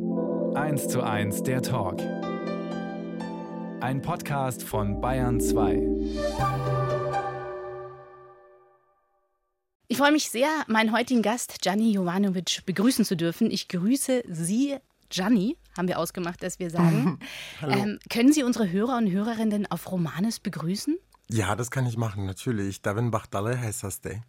1 zu 1 der Talk. Ein Podcast von Bayern 2. Ich freue mich sehr, meinen heutigen Gast Gianni Jovanovic begrüßen zu dürfen. Ich grüße Sie, Gianni, haben wir ausgemacht, dass wir sagen. ähm, können Sie unsere Hörer und Hörerinnen auf Romanes begrüßen? Ja, das kann ich machen, natürlich. Davin Bachtale heißt das Day.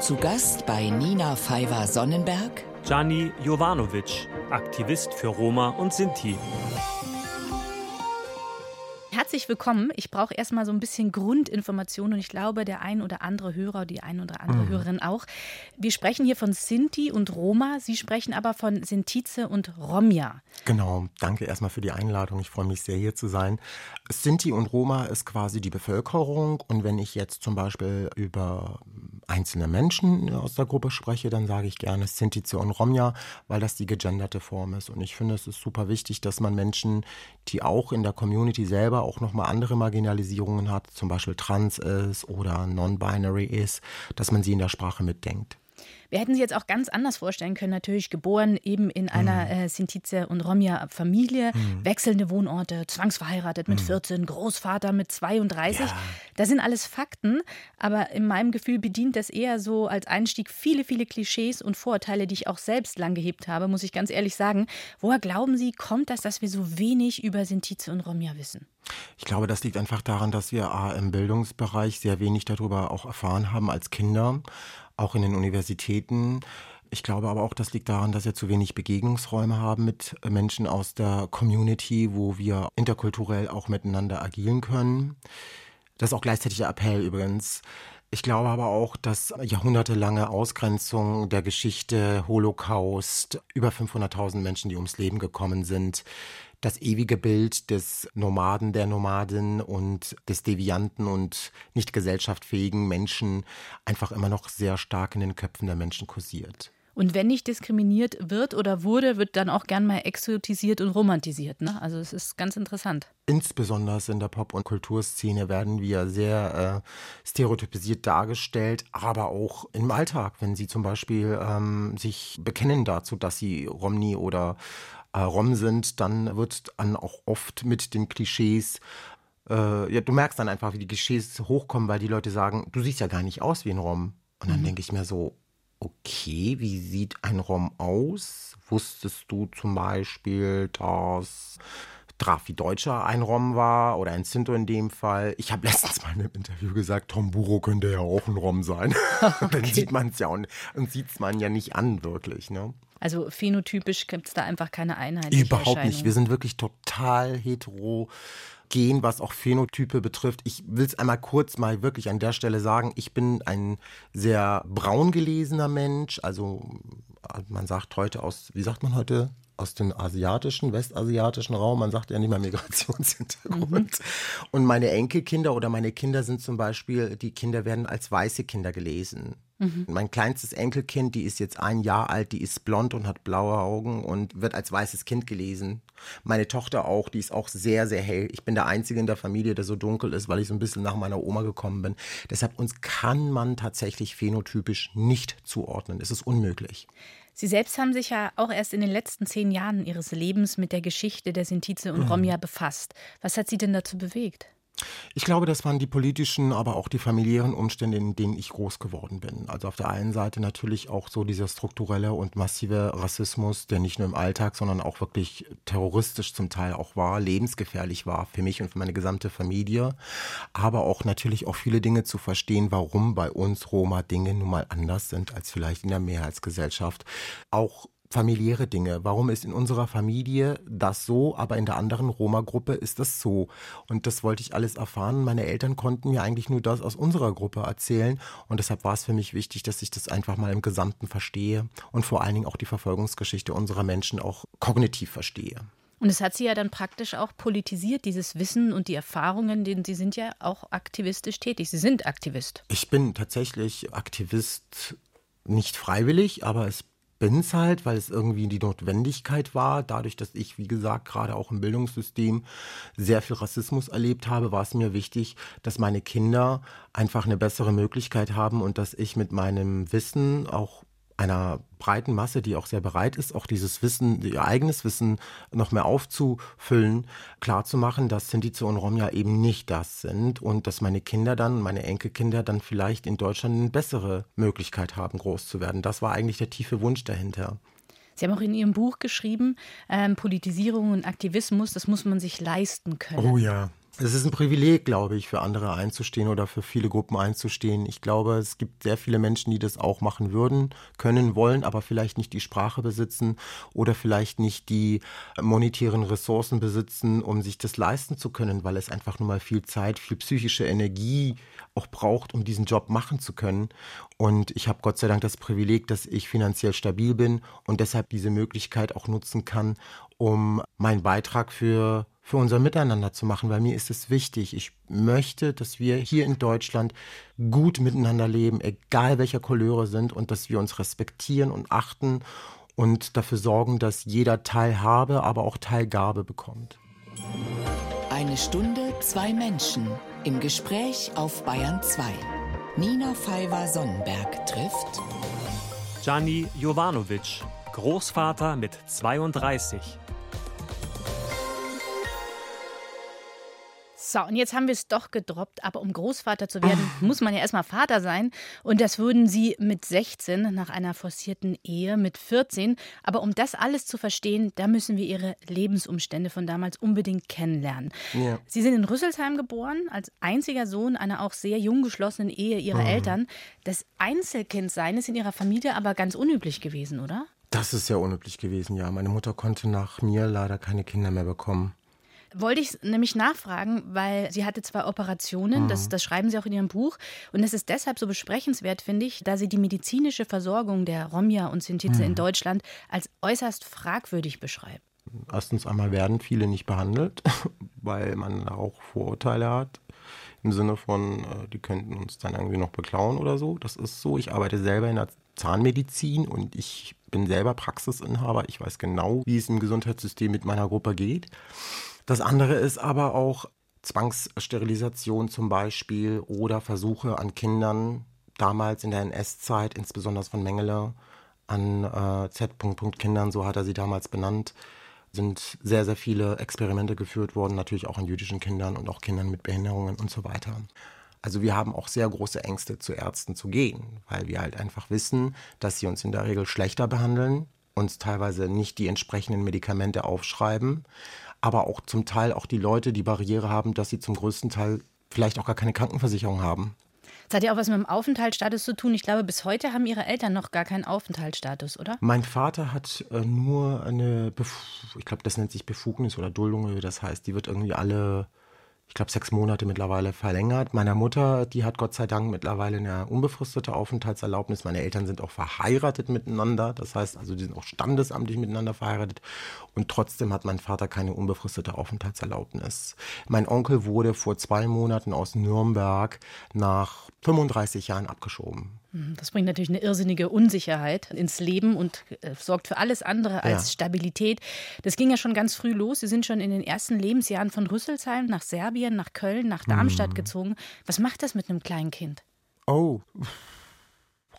Zu Gast bei Nina Pfeiffer-Sonnenberg. Gianni Jovanovic, Aktivist für Roma und Sinti. Herzlich willkommen. Ich brauche erstmal so ein bisschen Grundinformation und ich glaube, der ein oder andere Hörer, die ein oder andere mhm. Hörerin auch. Wir sprechen hier von Sinti und Roma. Sie sprechen aber von Sintize und Romja. Genau. Danke erstmal für die Einladung. Ich freue mich sehr, hier zu sein. Sinti und Roma ist quasi die Bevölkerung. Und wenn ich jetzt zum Beispiel über einzelne Menschen aus der Gruppe spreche, dann sage ich gerne Sintize und Romja, weil das die gegenderte Form ist. Und ich finde, es ist super wichtig, dass man Menschen, die auch in der Community selber auch nochmal andere Marginalisierungen hat, zum Beispiel trans ist oder non-binary ist, dass man sie in der Sprache mitdenkt. Wir hätten sie jetzt auch ganz anders vorstellen können. Natürlich geboren eben in einer mhm. äh, Sintize und Romja-Familie, mhm. wechselnde Wohnorte, zwangsverheiratet mit mhm. 14, Großvater mit 32. Ja. Das sind alles Fakten, aber in meinem Gefühl bedient das eher so als Einstieg viele, viele Klischees und Vorurteile, die ich auch selbst lang gehebt habe, muss ich ganz ehrlich sagen. Woher glauben Sie, kommt das, dass wir so wenig über Sintize und Romja wissen? Ich glaube, das liegt einfach daran, dass wir A, im Bildungsbereich sehr wenig darüber auch erfahren haben als Kinder auch in den Universitäten. Ich glaube aber auch, das liegt daran, dass wir zu wenig Begegnungsräume haben mit Menschen aus der Community, wo wir interkulturell auch miteinander agieren können. Das ist auch gleichzeitig der Appell übrigens. Ich glaube aber auch, dass jahrhundertelange Ausgrenzung der Geschichte, Holocaust, über 500.000 Menschen, die ums Leben gekommen sind, das ewige Bild des Nomaden, der Nomadin und des devianten und nicht gesellschaftsfähigen Menschen einfach immer noch sehr stark in den Köpfen der Menschen kursiert. Und wenn nicht diskriminiert wird oder wurde, wird dann auch gern mal exotisiert und romantisiert. Ne? Also es ist ganz interessant. Insbesondere in der Pop- und Kulturszene werden wir sehr äh, stereotypisiert dargestellt, aber auch im Alltag, wenn sie zum Beispiel ähm, sich bekennen dazu, dass sie Romni oder äh, Rom sind, dann wird dann auch oft mit den Klischees äh, ja, du merkst dann einfach, wie die Klischees hochkommen, weil die Leute sagen, du siehst ja gar nicht aus wie ein Rom. Und dann mhm. denke ich mir so, okay, wie sieht ein Rom aus? Wusstest du zum Beispiel, dass Drafi Deutscher ein Rom war oder ein Sinto in dem Fall? Ich habe letztens mal in einem Interview gesagt, Tom Buro könnte ja auch ein Rom sein. Okay. dann sieht man es ja und, und sieht es man ja nicht an, wirklich. Ne? Also phänotypisch gibt es da einfach keine Einheit. Überhaupt nicht. Wir sind wirklich total heterogen, was auch Phänotype betrifft. Ich will es einmal kurz mal wirklich an der Stelle sagen. Ich bin ein sehr braun gelesener Mensch. Also man sagt heute aus, wie sagt man heute? Aus dem asiatischen, westasiatischen Raum. Man sagt ja nicht mal Migrationshintergrund. Mhm. Und meine Enkelkinder oder meine Kinder sind zum Beispiel, die Kinder werden als weiße Kinder gelesen. Mhm. Mein kleinstes Enkelkind, die ist jetzt ein Jahr alt, die ist blond und hat blaue Augen und wird als weißes Kind gelesen. Meine Tochter auch, die ist auch sehr, sehr hell. Ich bin der Einzige in der Familie, der so dunkel ist, weil ich so ein bisschen nach meiner Oma gekommen bin. Deshalb uns kann man tatsächlich phänotypisch nicht zuordnen. Es ist unmöglich. Sie selbst haben sich ja auch erst in den letzten zehn Jahren Ihres Lebens mit der Geschichte der Sintize und mhm. Romja befasst. Was hat Sie denn dazu bewegt? Ich glaube, das waren die politischen, aber auch die familiären Umstände, in denen ich groß geworden bin. Also auf der einen Seite natürlich auch so dieser strukturelle und massive Rassismus, der nicht nur im Alltag, sondern auch wirklich terroristisch zum Teil auch war, lebensgefährlich war für mich und für meine gesamte Familie. Aber auch natürlich auch viele Dinge zu verstehen, warum bei uns Roma Dinge nun mal anders sind als vielleicht in der Mehrheitsgesellschaft. Auch familiäre Dinge. Warum ist in unserer Familie das so, aber in der anderen Roma-Gruppe ist das so? Und das wollte ich alles erfahren. Meine Eltern konnten mir eigentlich nur das aus unserer Gruppe erzählen. Und deshalb war es für mich wichtig, dass ich das einfach mal im Gesamten verstehe und vor allen Dingen auch die Verfolgungsgeschichte unserer Menschen auch kognitiv verstehe. Und es hat Sie ja dann praktisch auch politisiert, dieses Wissen und die Erfahrungen, denn Sie sind ja auch aktivistisch tätig. Sie sind Aktivist. Ich bin tatsächlich Aktivist nicht freiwillig, aber es bin's halt, weil es irgendwie die Notwendigkeit war. Dadurch, dass ich, wie gesagt, gerade auch im Bildungssystem sehr viel Rassismus erlebt habe, war es mir wichtig, dass meine Kinder einfach eine bessere Möglichkeit haben und dass ich mit meinem Wissen auch einer breiten Masse, die auch sehr bereit ist, auch dieses Wissen, ihr eigenes Wissen noch mehr aufzufüllen, klarzumachen, dass Sintize und Rom ja eben nicht das sind und dass meine Kinder dann, meine Enkelkinder dann vielleicht in Deutschland eine bessere Möglichkeit haben, groß zu werden. Das war eigentlich der tiefe Wunsch dahinter. Sie haben auch in Ihrem Buch geschrieben, ähm, Politisierung und Aktivismus, das muss man sich leisten können. Oh ja. Es ist ein Privileg, glaube ich, für andere einzustehen oder für viele Gruppen einzustehen. Ich glaube, es gibt sehr viele Menschen, die das auch machen würden, können, wollen, aber vielleicht nicht die Sprache besitzen oder vielleicht nicht die monetären Ressourcen besitzen, um sich das leisten zu können, weil es einfach nur mal viel Zeit, viel psychische Energie auch braucht, um diesen Job machen zu können. Und ich habe Gott sei Dank das Privileg, dass ich finanziell stabil bin und deshalb diese Möglichkeit auch nutzen kann, um meinen Beitrag für für unser Miteinander zu machen, weil mir ist es wichtig. Ich möchte, dass wir hier in Deutschland gut miteinander leben, egal welcher Couleur sind und dass wir uns respektieren und achten und dafür sorgen, dass jeder Teilhabe, aber auch Teilgabe bekommt. Eine Stunde, zwei Menschen im Gespräch auf Bayern 2. Nina Pfeiffer-Sonnenberg trifft Gianni Jovanovic, Großvater mit 32. So, und jetzt haben wir es doch gedroppt. Aber um Großvater zu werden, muss man ja erstmal Vater sein. Und das würden Sie mit 16 nach einer forcierten Ehe mit 14. Aber um das alles zu verstehen, da müssen wir Ihre Lebensumstände von damals unbedingt kennenlernen. Ja. Sie sind in Rüsselsheim geboren, als einziger Sohn einer auch sehr jung geschlossenen Ehe Ihrer mhm. Eltern. Das Einzelkindsein ist in Ihrer Familie aber ganz unüblich gewesen, oder? Das ist sehr unüblich gewesen, ja. Meine Mutter konnte nach mir leider keine Kinder mehr bekommen. Wollte ich nämlich nachfragen, weil sie hatte zwei Operationen, mhm. das, das schreiben Sie auch in Ihrem Buch. Und das ist deshalb so besprechenswert, finde ich, da Sie die medizinische Versorgung der Romja und Sintize mhm. in Deutschland als äußerst fragwürdig beschreiben. Erstens einmal werden viele nicht behandelt, weil man auch Vorurteile hat. Im Sinne von, äh, die könnten uns dann irgendwie noch beklauen oder so. Das ist so. Ich arbeite selber in der Zahnmedizin und ich bin selber Praxisinhaber. Ich weiß genau, wie es im Gesundheitssystem mit meiner Gruppe geht. Das andere ist aber auch Zwangssterilisation zum Beispiel oder Versuche an Kindern, damals in der NS-Zeit, insbesondere von Mengele, an äh, Z. Kindern, so hat er sie damals benannt, sind sehr, sehr viele Experimente geführt worden, natürlich auch an jüdischen Kindern und auch Kindern mit Behinderungen und so weiter. Also wir haben auch sehr große Ängste, zu Ärzten zu gehen, weil wir halt einfach wissen, dass sie uns in der Regel schlechter behandeln, uns teilweise nicht die entsprechenden Medikamente aufschreiben, aber auch zum Teil auch die Leute die Barriere haben, dass sie zum größten Teil vielleicht auch gar keine Krankenversicherung haben. Das hat ja auch was mit dem Aufenthaltsstatus zu tun. Ich glaube, bis heute haben Ihre Eltern noch gar keinen Aufenthaltsstatus, oder? Mein Vater hat äh, nur eine, Bef ich glaube, das nennt sich Befugnis oder Duldung, wie das heißt. Die wird irgendwie alle ich glaube, sechs Monate mittlerweile verlängert. Meiner Mutter, die hat Gott sei Dank mittlerweile eine unbefristete Aufenthaltserlaubnis. Meine Eltern sind auch verheiratet miteinander. Das heißt also, die sind auch standesamtlich miteinander verheiratet. Und trotzdem hat mein Vater keine unbefristete Aufenthaltserlaubnis. Mein Onkel wurde vor zwei Monaten aus Nürnberg nach 35 Jahren abgeschoben. Hm, das bringt natürlich eine irrsinnige Unsicherheit ins Leben und äh, sorgt für alles andere als ja. Stabilität. Das ging ja schon ganz früh los. Sie sind schon in den ersten Lebensjahren von Rüsselsheim nach Serbien, nach Köln, nach Darmstadt mhm. gezogen. Was macht das mit einem kleinen Kind? Oh,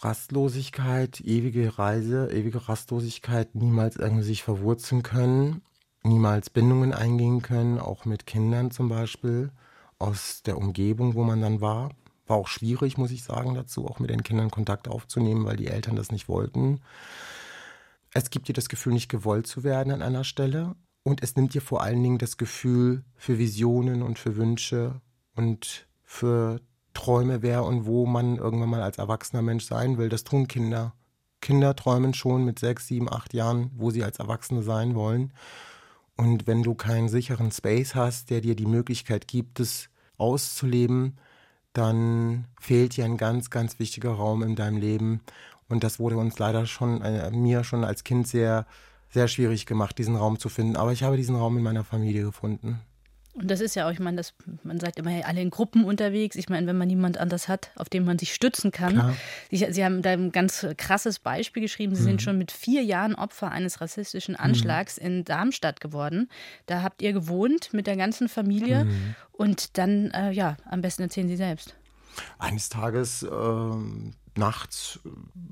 Rastlosigkeit, ewige Reise, ewige Rastlosigkeit, niemals irgendwie sich verwurzeln können, niemals Bindungen eingehen können, auch mit Kindern zum Beispiel aus der Umgebung, wo man dann war. War auch schwierig, muss ich sagen, dazu auch mit den Kindern Kontakt aufzunehmen, weil die Eltern das nicht wollten. Es gibt dir das Gefühl, nicht gewollt zu werden an einer Stelle. Und es nimmt dir vor allen Dingen das Gefühl für Visionen und für Wünsche und für Träume, wer und wo man irgendwann mal als erwachsener Mensch sein will. Das tun Kinder. Kinder träumen schon mit sechs, sieben, acht Jahren, wo sie als Erwachsene sein wollen. Und wenn du keinen sicheren Space hast, der dir die Möglichkeit gibt, es auszuleben, dann fehlt dir ein ganz, ganz wichtiger Raum in deinem Leben. Und das wurde uns leider schon, äh, mir schon als Kind sehr, sehr schwierig gemacht, diesen Raum zu finden. Aber ich habe diesen Raum in meiner Familie gefunden. Und das ist ja auch, ich meine, das, man sagt immer, hey, alle in Gruppen unterwegs. Ich meine, wenn man niemand anders hat, auf den man sich stützen kann. Sie, Sie, haben da ein ganz krasses Beispiel geschrieben. Sie mhm. sind schon mit vier Jahren Opfer eines rassistischen Anschlags mhm. in Darmstadt geworden. Da habt ihr gewohnt mit der ganzen Familie. Mhm. Und dann, äh, ja, am besten erzählen Sie selbst. Eines Tages äh, nachts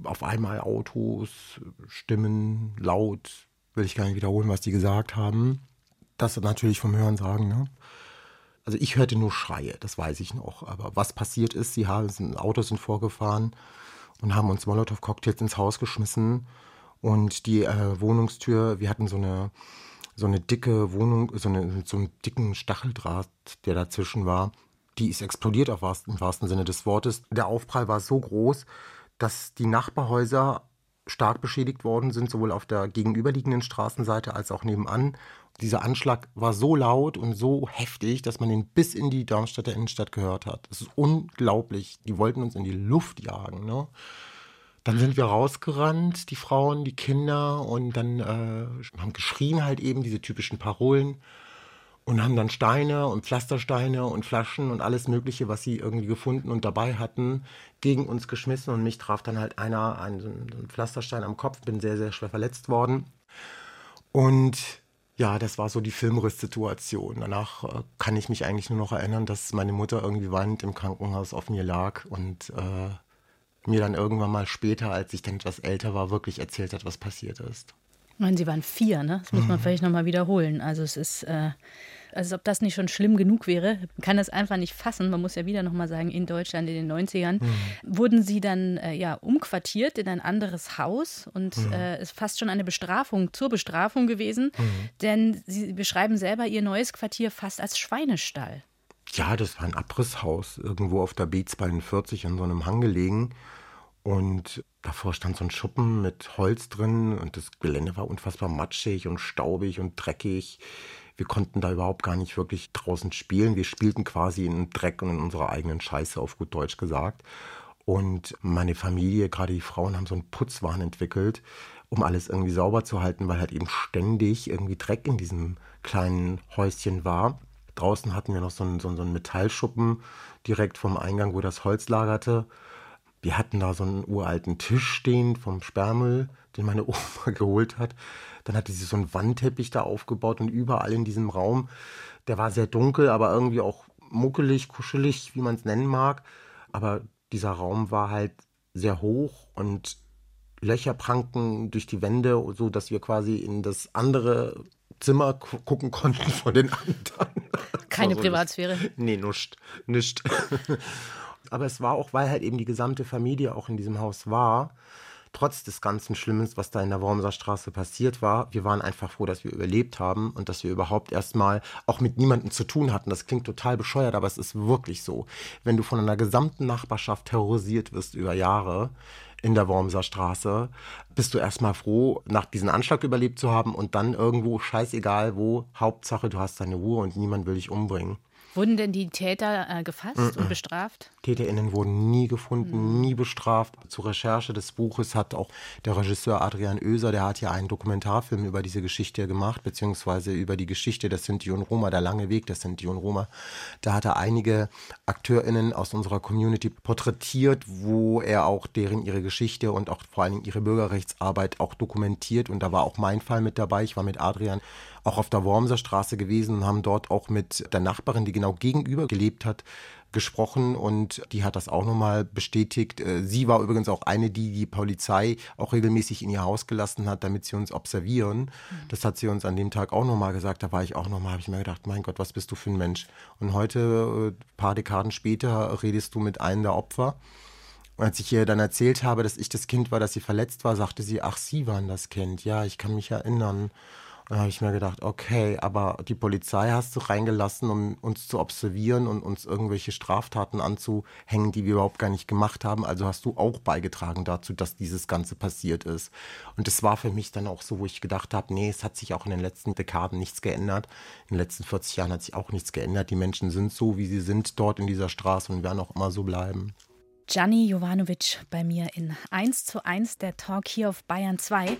auf einmal Autos, Stimmen, laut, will ich gar nicht wiederholen, was die gesagt haben. Das natürlich vom Hören sagen, ne? Also ich hörte nur Schreie, das weiß ich noch. Aber was passiert ist, sie haben sind, Autos sind vorgefahren und haben uns Molotow-Cocktails ins Haus geschmissen. Und die äh, Wohnungstür, wir hatten so eine, so eine dicke Wohnung, so, eine, so einen dicken Stacheldraht, der dazwischen war. Die ist explodiert auf wahrsten, im wahrsten Sinne des Wortes. Der Aufprall war so groß, dass die Nachbarhäuser stark beschädigt worden sind, sowohl auf der gegenüberliegenden Straßenseite als auch nebenan. Dieser Anschlag war so laut und so heftig, dass man ihn bis in die Darmstädter Innenstadt gehört hat. Das ist unglaublich. Die wollten uns in die Luft jagen. Ne? Dann sind wir rausgerannt, die Frauen, die Kinder, und dann äh, haben geschrien halt eben diese typischen Parolen und haben dann Steine und Pflastersteine und Flaschen und alles Mögliche, was sie irgendwie gefunden und dabei hatten, gegen uns geschmissen. Und mich traf dann halt einer einen, einen Pflasterstein am Kopf, bin sehr, sehr schwer verletzt worden. Und ja, das war so die Filmrisssituation. Danach äh, kann ich mich eigentlich nur noch erinnern, dass meine Mutter irgendwie weinend im Krankenhaus auf mir lag und äh, mir dann irgendwann mal später, als ich dann etwas älter war, wirklich erzählt hat, was passiert ist. Ich meine, Sie waren vier, ne? Das muss man mhm. vielleicht nochmal wiederholen. Also es ist äh, als ob das nicht schon schlimm genug wäre. Kann das einfach nicht fassen. Man muss ja wieder nochmal sagen, in Deutschland in den 90ern mhm. wurden sie dann äh, ja umquartiert in ein anderes Haus und mhm. äh, ist fast schon eine Bestrafung zur Bestrafung gewesen, mhm. denn sie beschreiben selber ihr neues Quartier fast als Schweinestall. Ja, das war ein Abrisshaus, irgendwo auf der B42 an so einem Hang gelegen. Und davor stand so ein Schuppen mit Holz drin und das Gelände war unfassbar matschig und staubig und dreckig. Wir konnten da überhaupt gar nicht wirklich draußen spielen. Wir spielten quasi in Dreck und in unserer eigenen Scheiße, auf gut Deutsch gesagt. Und meine Familie, gerade die Frauen, haben so einen Putzwahn entwickelt, um alles irgendwie sauber zu halten, weil halt eben ständig irgendwie Dreck in diesem kleinen Häuschen war. Draußen hatten wir noch so einen, so einen Metallschuppen direkt vom Eingang, wo das Holz lagerte. Wir hatten da so einen uralten Tisch stehen vom Sperrmüll, den meine Oma geholt hat. Dann hatte sie so einen Wandteppich da aufgebaut und überall in diesem Raum, der war sehr dunkel, aber irgendwie auch muckelig, kuschelig, wie man es nennen mag. Aber dieser Raum war halt sehr hoch und Löcher pranken durch die Wände, so dass wir quasi in das andere Zimmer gucken konnten von den anderen. Keine so Privatsphäre. Nicht, nee, nuscht, nischt. Aber es war auch, weil halt eben die gesamte Familie auch in diesem Haus war, trotz des ganzen Schlimmen, was da in der Wormser Straße passiert war, wir waren einfach froh, dass wir überlebt haben und dass wir überhaupt erstmal auch mit niemandem zu tun hatten. Das klingt total bescheuert, aber es ist wirklich so. Wenn du von einer gesamten Nachbarschaft terrorisiert wirst über Jahre, in der Wormser Straße, bist du erstmal froh, nach diesem Anschlag überlebt zu haben und dann irgendwo, scheißegal wo, Hauptsache du hast deine Ruhe und niemand will dich umbringen. Wurden denn die Täter äh, gefasst mm -mm. und bestraft? TäterInnen wurden nie gefunden, mm. nie bestraft. Zur Recherche des Buches hat auch der Regisseur Adrian Oeser, der hat ja einen Dokumentarfilm über diese Geschichte gemacht, beziehungsweise über die Geschichte der Sinti und Roma, der lange Weg der Sinti und Roma. Da hat er einige AkteurInnen aus unserer Community porträtiert, wo er auch deren ihre Geschichte und auch vor allem ihre Bürgerrechtsarbeit auch dokumentiert. Und da war auch mein Fall mit dabei. Ich war mit Adrian auch auf der Wormser Straße gewesen und haben dort auch mit der Nachbarin, die genau gegenüber gelebt hat, gesprochen und die hat das auch nochmal bestätigt. Äh, sie war übrigens auch eine, die die Polizei auch regelmäßig in ihr Haus gelassen hat, damit sie uns observieren. Mhm. Das hat sie uns an dem Tag auch nochmal gesagt. Da war ich auch nochmal, habe ich mir gedacht, mein Gott, was bist du für ein Mensch? Und heute, ein äh, paar Dekaden später, redest du mit einem der Opfer. Und als ich ihr dann erzählt habe, dass ich das Kind war, dass sie verletzt war, sagte sie, ach, Sie waren das Kind. Ja, ich kann mich erinnern. Da habe ich mir gedacht, okay, aber die Polizei hast du reingelassen, um uns zu observieren und uns irgendwelche Straftaten anzuhängen, die wir überhaupt gar nicht gemacht haben. Also hast du auch beigetragen dazu, dass dieses Ganze passiert ist. Und das war für mich dann auch so, wo ich gedacht habe, nee, es hat sich auch in den letzten Dekaden nichts geändert. In den letzten 40 Jahren hat sich auch nichts geändert. Die Menschen sind so, wie sie sind dort in dieser Straße und werden auch immer so bleiben. Gianni Jovanovic bei mir in 1 zu 1 der Talk hier auf Bayern 2.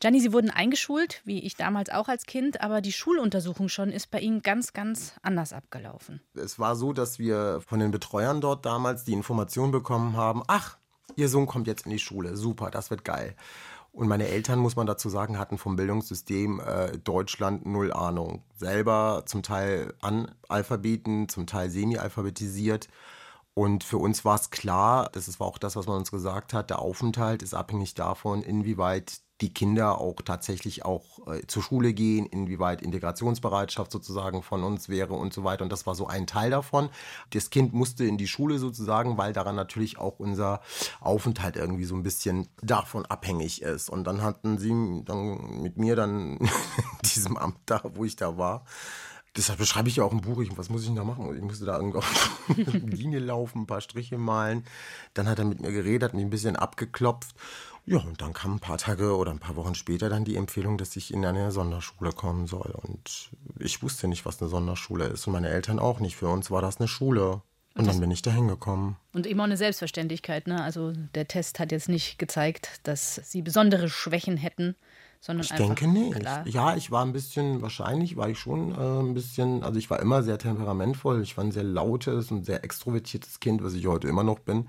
Gianni, Sie wurden eingeschult, wie ich damals auch als Kind, aber die Schuluntersuchung schon ist bei Ihnen ganz, ganz anders abgelaufen. Es war so, dass wir von den Betreuern dort damals die Information bekommen haben, ach, Ihr Sohn kommt jetzt in die Schule, super, das wird geil. Und meine Eltern, muss man dazu sagen, hatten vom Bildungssystem äh, Deutschland null Ahnung. Selber zum Teil Analphabeten, zum Teil semi-alphabetisiert Und für uns war es klar, das war auch das, was man uns gesagt hat, der Aufenthalt ist abhängig davon, inwieweit die Kinder auch tatsächlich auch äh, zur Schule gehen, inwieweit Integrationsbereitschaft sozusagen von uns wäre und so weiter. Und das war so ein Teil davon. Das Kind musste in die Schule sozusagen, weil daran natürlich auch unser Aufenthalt irgendwie so ein bisschen davon abhängig ist. Und dann hatten sie dann mit mir dann in diesem Amt da, wo ich da war, Deshalb beschreibe ich ja auch im Buch, ich, was muss ich denn da machen? Ich musste da irgendwie auf Linie laufen, ein paar Striche malen. Dann hat er mit mir geredet, hat mich ein bisschen abgeklopft. Ja, und dann kam ein paar Tage oder ein paar Wochen später dann die Empfehlung, dass ich in eine Sonderschule kommen soll. Und ich wusste nicht, was eine Sonderschule ist und meine Eltern auch nicht. Für uns war das eine Schule. Und dann bin ich da hingekommen. Und immer eine Selbstverständlichkeit. Ne? Also der Test hat jetzt nicht gezeigt, dass Sie besondere Schwächen hätten, sondern ich einfach denke nicht. klar. Ja, ich war ein bisschen, wahrscheinlich war ich schon äh, ein bisschen, also ich war immer sehr temperamentvoll. Ich war ein sehr lautes und sehr extrovertiertes Kind, was ich heute immer noch bin.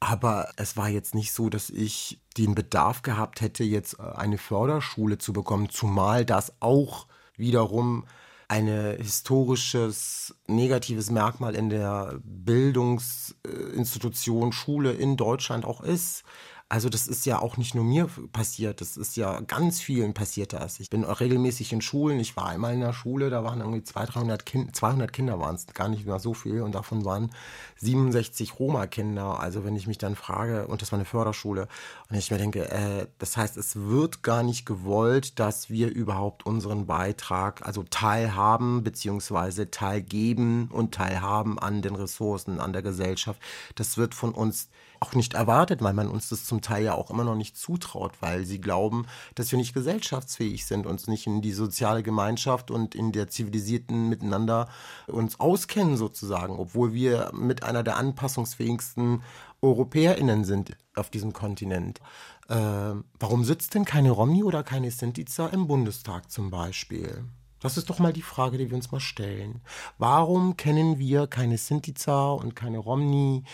Aber es war jetzt nicht so, dass ich den Bedarf gehabt hätte, jetzt äh, eine Förderschule zu bekommen, zumal das auch wiederum ein historisches negatives Merkmal in der Bildungsinstitution Schule in Deutschland auch ist. Also das ist ja auch nicht nur mir passiert, das ist ja ganz vielen passiert das. Ich bin auch regelmäßig in Schulen, ich war einmal in der Schule, da waren irgendwie 200, 300 kind, 200 Kinder waren es, gar nicht mehr so viel und davon waren 67 Roma-Kinder. Also wenn ich mich dann frage, und das war eine Förderschule, und ich mir denke, äh, das heißt, es wird gar nicht gewollt, dass wir überhaupt unseren Beitrag, also teilhaben, beziehungsweise teilgeben und teilhaben an den Ressourcen, an der Gesellschaft. Das wird von uns auch nicht erwartet, weil man uns das zum Teil ja auch immer noch nicht zutraut, weil sie glauben, dass wir nicht gesellschaftsfähig sind, uns nicht in die soziale Gemeinschaft und in der zivilisierten Miteinander uns auskennen sozusagen, obwohl wir mit einer der anpassungsfähigsten EuropäerInnen sind auf diesem Kontinent. Äh, warum sitzt denn keine Romni oder keine Sintica im Bundestag zum Beispiel? Das ist doch mal die Frage, die wir uns mal stellen. Warum kennen wir keine Sintica und keine Romni,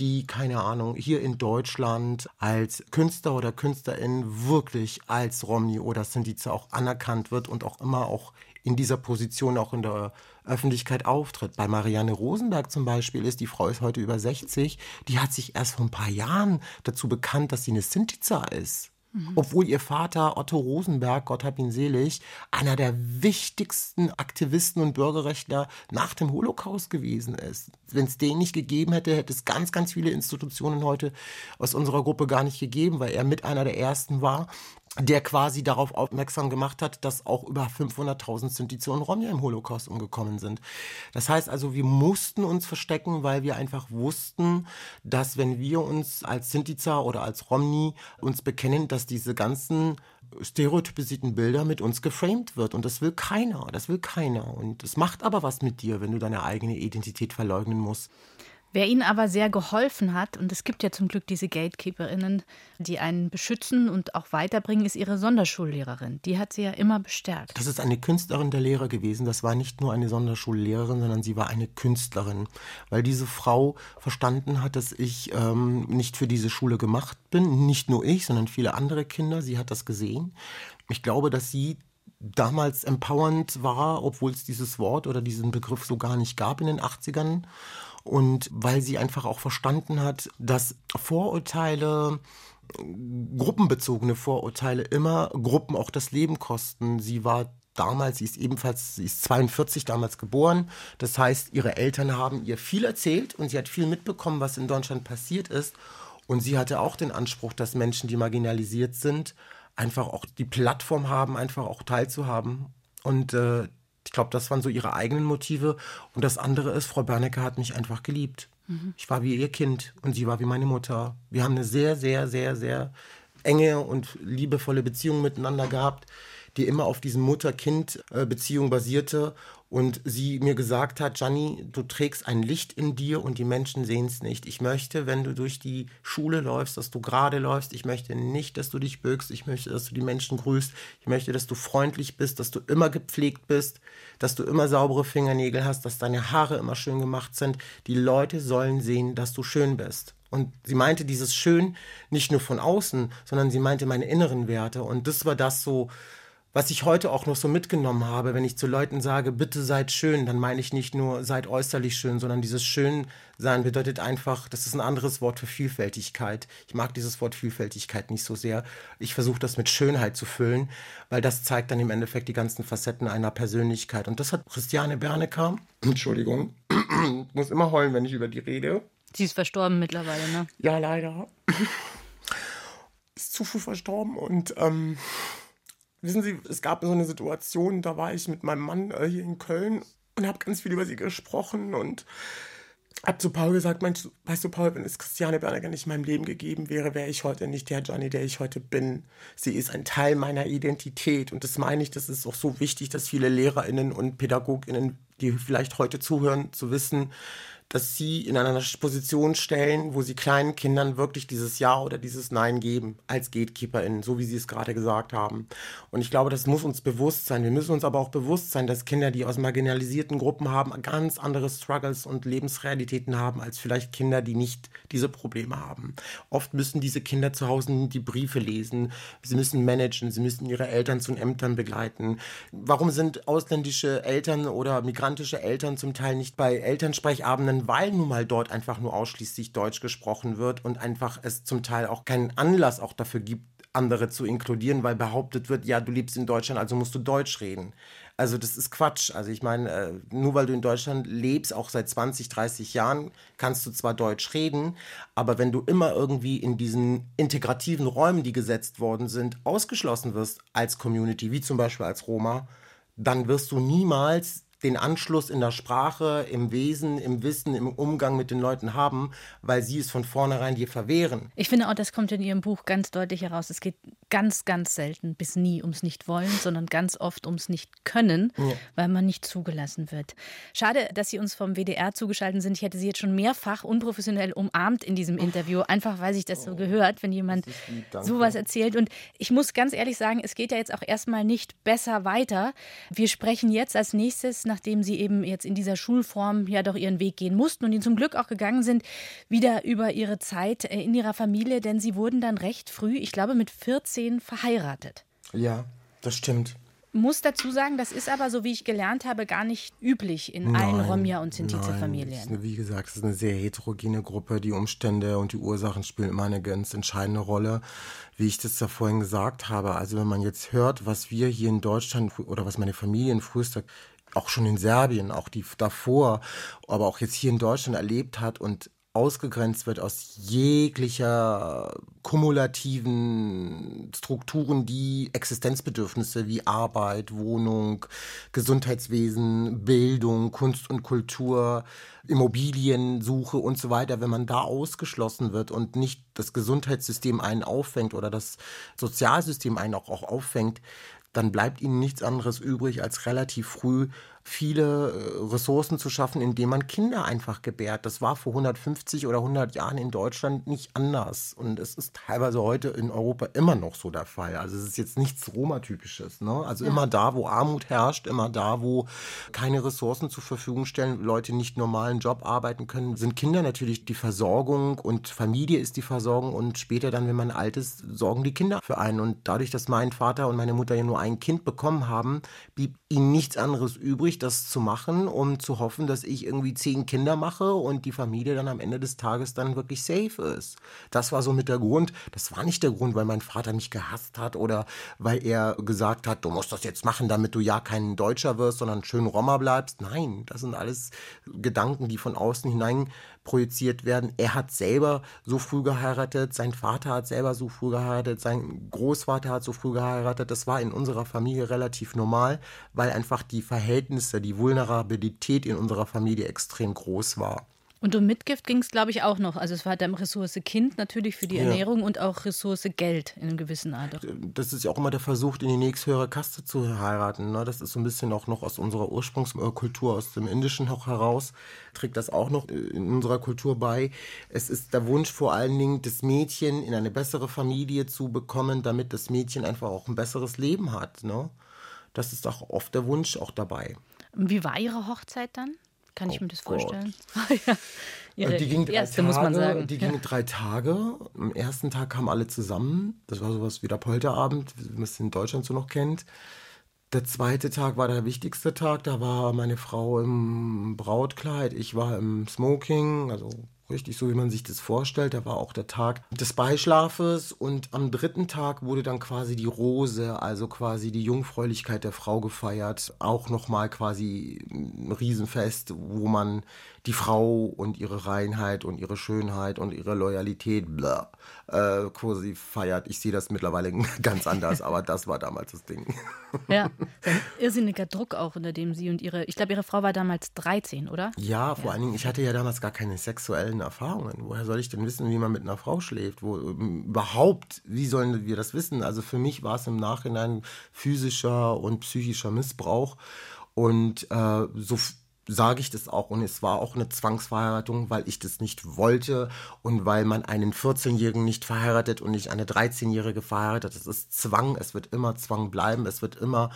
die, keine Ahnung, hier in Deutschland als Künstler oder Künstlerin wirklich als Romni oder Sindize auch anerkannt wird und auch immer auch in dieser Position auch in der Öffentlichkeit auftritt. Bei Marianne Rosenberg zum Beispiel ist, die Frau ist heute über 60, die hat sich erst vor ein paar Jahren dazu bekannt, dass sie eine Sintiza ist. Mhm. Obwohl ihr Vater Otto Rosenberg, Gott hab ihn selig, einer der wichtigsten Aktivisten und Bürgerrechtler nach dem Holocaust gewesen ist. Wenn es den nicht gegeben hätte, hätte es ganz, ganz viele Institutionen heute aus unserer Gruppe gar nicht gegeben, weil er mit einer der ersten war, der quasi darauf aufmerksam gemacht hat, dass auch über 500.000 Sintize und Romja im Holocaust umgekommen sind. Das heißt also, wir mussten uns verstecken, weil wir einfach wussten, dass wenn wir uns als Sintiza oder als Romni uns bekennen, dass diese ganzen stereotypisierten Bilder mit uns geframed wird. Und das will keiner, das will keiner. Und es macht aber was mit dir, wenn du deine eigene Identität verleugnen musst. Wer ihnen aber sehr geholfen hat, und es gibt ja zum Glück diese GatekeeperInnen, die einen beschützen und auch weiterbringen, ist ihre Sonderschullehrerin. Die hat sie ja immer bestärkt. Das ist eine Künstlerin der Lehrer gewesen. Das war nicht nur eine Sonderschullehrerin, sondern sie war eine Künstlerin. Weil diese Frau verstanden hat, dass ich ähm, nicht für diese Schule gemacht bin. Nicht nur ich, sondern viele andere Kinder. Sie hat das gesehen. Ich glaube, dass sie damals empowernd war, obwohl es dieses Wort oder diesen Begriff so gar nicht gab in den 80ern und weil sie einfach auch verstanden hat, dass Vorurteile gruppenbezogene Vorurteile immer Gruppen auch das Leben kosten. Sie war damals, sie ist ebenfalls, sie ist 42 damals geboren. Das heißt, ihre Eltern haben ihr viel erzählt und sie hat viel mitbekommen, was in Deutschland passiert ist. Und sie hatte auch den Anspruch, dass Menschen, die marginalisiert sind, einfach auch die Plattform haben, einfach auch teilzuhaben. Und äh, ich glaube, das waren so ihre eigenen Motive. Und das andere ist, Frau Bernecke hat mich einfach geliebt. Mhm. Ich war wie ihr Kind und sie war wie meine Mutter. Wir haben eine sehr, sehr, sehr, sehr enge und liebevolle Beziehung miteinander gehabt, die immer auf diesem Mutter-Kind-Beziehung basierte und sie mir gesagt hat, Gianni, du trägst ein Licht in dir und die Menschen sehen es nicht. Ich möchte, wenn du durch die Schule läufst, dass du gerade läufst. Ich möchte nicht, dass du dich bückst. Ich möchte, dass du die Menschen grüßt. Ich möchte, dass du freundlich bist, dass du immer gepflegt bist, dass du immer saubere Fingernägel hast, dass deine Haare immer schön gemacht sind. Die Leute sollen sehen, dass du schön bist. Und sie meinte dieses Schön nicht nur von außen, sondern sie meinte meine inneren Werte. Und das war das so, was ich heute auch noch so mitgenommen habe, wenn ich zu Leuten sage, bitte seid schön, dann meine ich nicht nur seid äußerlich schön, sondern dieses Schönsein bedeutet einfach, das ist ein anderes Wort für Vielfältigkeit. Ich mag dieses Wort Vielfältigkeit nicht so sehr. Ich versuche das mit Schönheit zu füllen, weil das zeigt dann im Endeffekt die ganzen Facetten einer Persönlichkeit. Und das hat Christiane Bernecker, Entschuldigung, muss immer heulen, wenn ich über die rede. Sie ist verstorben mittlerweile, ne? Ja, leider. ist zu früh verstorben und ähm, Wissen Sie, es gab so eine Situation, da war ich mit meinem Mann äh, hier in Köln und habe ganz viel über sie gesprochen und habe zu Paul gesagt, meinst du, weißt du, Paul, wenn es Christiane Berger nicht in meinem Leben gegeben wäre, wäre ich heute nicht der Johnny, der ich heute bin. Sie ist ein Teil meiner Identität und das meine ich, das ist auch so wichtig, dass viele LehrerInnen und PädagogInnen, die vielleicht heute zuhören, zu wissen, dass sie in einer Position stellen, wo sie kleinen Kindern wirklich dieses Ja oder dieses Nein geben, als GatekeeperInnen, so wie sie es gerade gesagt haben. Und ich glaube, das muss uns bewusst sein. Wir müssen uns aber auch bewusst sein, dass Kinder, die aus marginalisierten Gruppen haben, ganz andere Struggles und Lebensrealitäten haben, als vielleicht Kinder, die nicht diese Probleme haben. Oft müssen diese Kinder zu Hause die Briefe lesen, sie müssen managen, sie müssen ihre Eltern zu Ämtern begleiten. Warum sind ausländische Eltern oder migrantische Eltern zum Teil nicht bei Elternsprechabenden weil nun mal dort einfach nur ausschließlich Deutsch gesprochen wird und einfach es zum Teil auch keinen Anlass auch dafür gibt, andere zu inkludieren, weil behauptet wird, ja, du lebst in Deutschland, also musst du Deutsch reden. Also das ist Quatsch. Also ich meine, äh, nur weil du in Deutschland lebst, auch seit 20, 30 Jahren, kannst du zwar Deutsch reden, aber wenn du immer irgendwie in diesen integrativen Räumen, die gesetzt worden sind, ausgeschlossen wirst als Community, wie zum Beispiel als Roma, dann wirst du niemals den Anschluss in der Sprache, im Wesen, im Wissen, im Umgang mit den Leuten haben, weil sie es von vornherein dir verwehren. Ich finde auch, das kommt in Ihrem Buch ganz deutlich heraus. Es geht ganz, ganz selten bis nie ums Nicht-Wollen, sondern ganz oft ums Nicht-Können, ja. weil man nicht zugelassen wird. Schade, dass Sie uns vom WDR zugeschaltet sind. Ich hätte Sie jetzt schon mehrfach unprofessionell umarmt in diesem Interview, einfach weil sich das so oh, gehört, wenn jemand sowas erzählt. Und ich muss ganz ehrlich sagen, es geht ja jetzt auch erstmal nicht besser weiter. Wir sprechen jetzt als nächstes nachdem sie eben jetzt in dieser Schulform ja doch ihren Weg gehen mussten und ihn zum Glück auch gegangen sind, wieder über ihre Zeit äh, in ihrer Familie, denn sie wurden dann recht früh, ich glaube mit 14, verheiratet. Ja, das stimmt muss dazu sagen, das ist aber, so wie ich gelernt habe, gar nicht üblich in nein, allen Romja- und Sintize-Familien. Wie gesagt, es ist eine sehr heterogene Gruppe. Die Umstände und die Ursachen spielen immer eine ganz entscheidende Rolle, wie ich das da vorhin gesagt habe. Also wenn man jetzt hört, was wir hier in Deutschland oder was meine Familie in frühester auch schon in Serbien, auch die davor, aber auch jetzt hier in Deutschland erlebt hat und ausgegrenzt wird aus jeglicher kumulativen Strukturen, die Existenzbedürfnisse wie Arbeit, Wohnung, Gesundheitswesen, Bildung, Kunst und Kultur, Immobiliensuche und so weiter, wenn man da ausgeschlossen wird und nicht das Gesundheitssystem einen auffängt oder das Sozialsystem einen auch, auch auffängt, dann bleibt ihnen nichts anderes übrig, als relativ früh viele äh, Ressourcen zu schaffen, indem man Kinder einfach gebärt. Das war vor 150 oder 100 Jahren in Deutschland nicht anders. Und es ist teilweise heute in Europa immer noch so der Fall. Also es ist jetzt nichts Roma-typisches. Ne? Also ja. immer da, wo Armut herrscht, immer da, wo keine Ressourcen zur Verfügung stellen, Leute nicht normalen Job arbeiten können, sind Kinder natürlich die Versorgung und Familie ist die Versorgung und später dann, wenn man alt ist, sorgen die Kinder für einen. Und dadurch, dass mein Vater und meine Mutter ja nur ein Kind bekommen haben, blieb ihnen nichts anderes übrig, das zu machen, um zu hoffen, dass ich irgendwie zehn Kinder mache und die Familie dann am Ende des Tages dann wirklich safe ist. Das war so mit der Grund. Das war nicht der Grund, weil mein Vater mich gehasst hat oder weil er gesagt hat, du musst das jetzt machen, damit du ja kein Deutscher wirst, sondern schön Roma bleibst. Nein, das sind alles Gedanken, die von außen hinein projiziert werden. Er hat selber so früh geheiratet, sein Vater hat selber so früh geheiratet, sein Großvater hat so früh geheiratet. Das war in unserer Familie relativ normal, weil einfach die Verhältnisse, die Vulnerabilität in unserer Familie extrem groß war. Und um Mitgift ging es, glaube ich, auch noch. Also es war dann Ressource Kind natürlich für die ja. Ernährung und auch Ressource Geld in einer gewissen Art. Das ist ja auch immer der Versuch, in die nächsthöhere Kaste zu heiraten. Ne? Das ist so ein bisschen auch noch aus unserer Ursprungskultur, aus dem Indischen auch heraus, trägt das auch noch in unserer Kultur bei. Es ist der Wunsch vor allen Dingen, das Mädchen in eine bessere Familie zu bekommen, damit das Mädchen einfach auch ein besseres Leben hat. Ne? Das ist auch oft der Wunsch auch dabei. Wie war Ihre Hochzeit dann? Kann oh ich mir das vorstellen? ja. Ihre die ging erste, Tage, muss man sagen. Die ging drei Tage. Am ersten Tag kamen alle zusammen. Das war sowas wie der Polterabend, wie man es in Deutschland so noch kennt. Der zweite Tag war der wichtigste Tag. Da war meine Frau im Brautkleid, ich war im Smoking, also richtig so, wie man sich das vorstellt. Da war auch der Tag des Beischlafes und am dritten Tag wurde dann quasi die Rose, also quasi die Jungfräulichkeit der Frau gefeiert. Auch nochmal quasi ein Riesenfest, wo man die Frau und ihre Reinheit und ihre Schönheit und ihre Loyalität bla, äh, quasi feiert. Ich sehe das mittlerweile ganz anders, aber das war damals das Ding. Ja, ein irrsinniger Druck auch, unter dem Sie und Ihre, ich glaube, Ihre Frau war damals 13, oder? Ja, vor ja. allen Dingen, ich hatte ja damals gar keine sexuellen Erfahrungen. Woher soll ich denn wissen, wie man mit einer Frau schläft? Wo, überhaupt, wie sollen wir das wissen? Also für mich war es im Nachhinein physischer und psychischer Missbrauch. Und äh, so sage ich das auch. Und es war auch eine Zwangsverheiratung, weil ich das nicht wollte und weil man einen 14-Jährigen nicht verheiratet und nicht eine 13-Jährige verheiratet. Das ist Zwang. Es wird immer Zwang bleiben. Es wird immer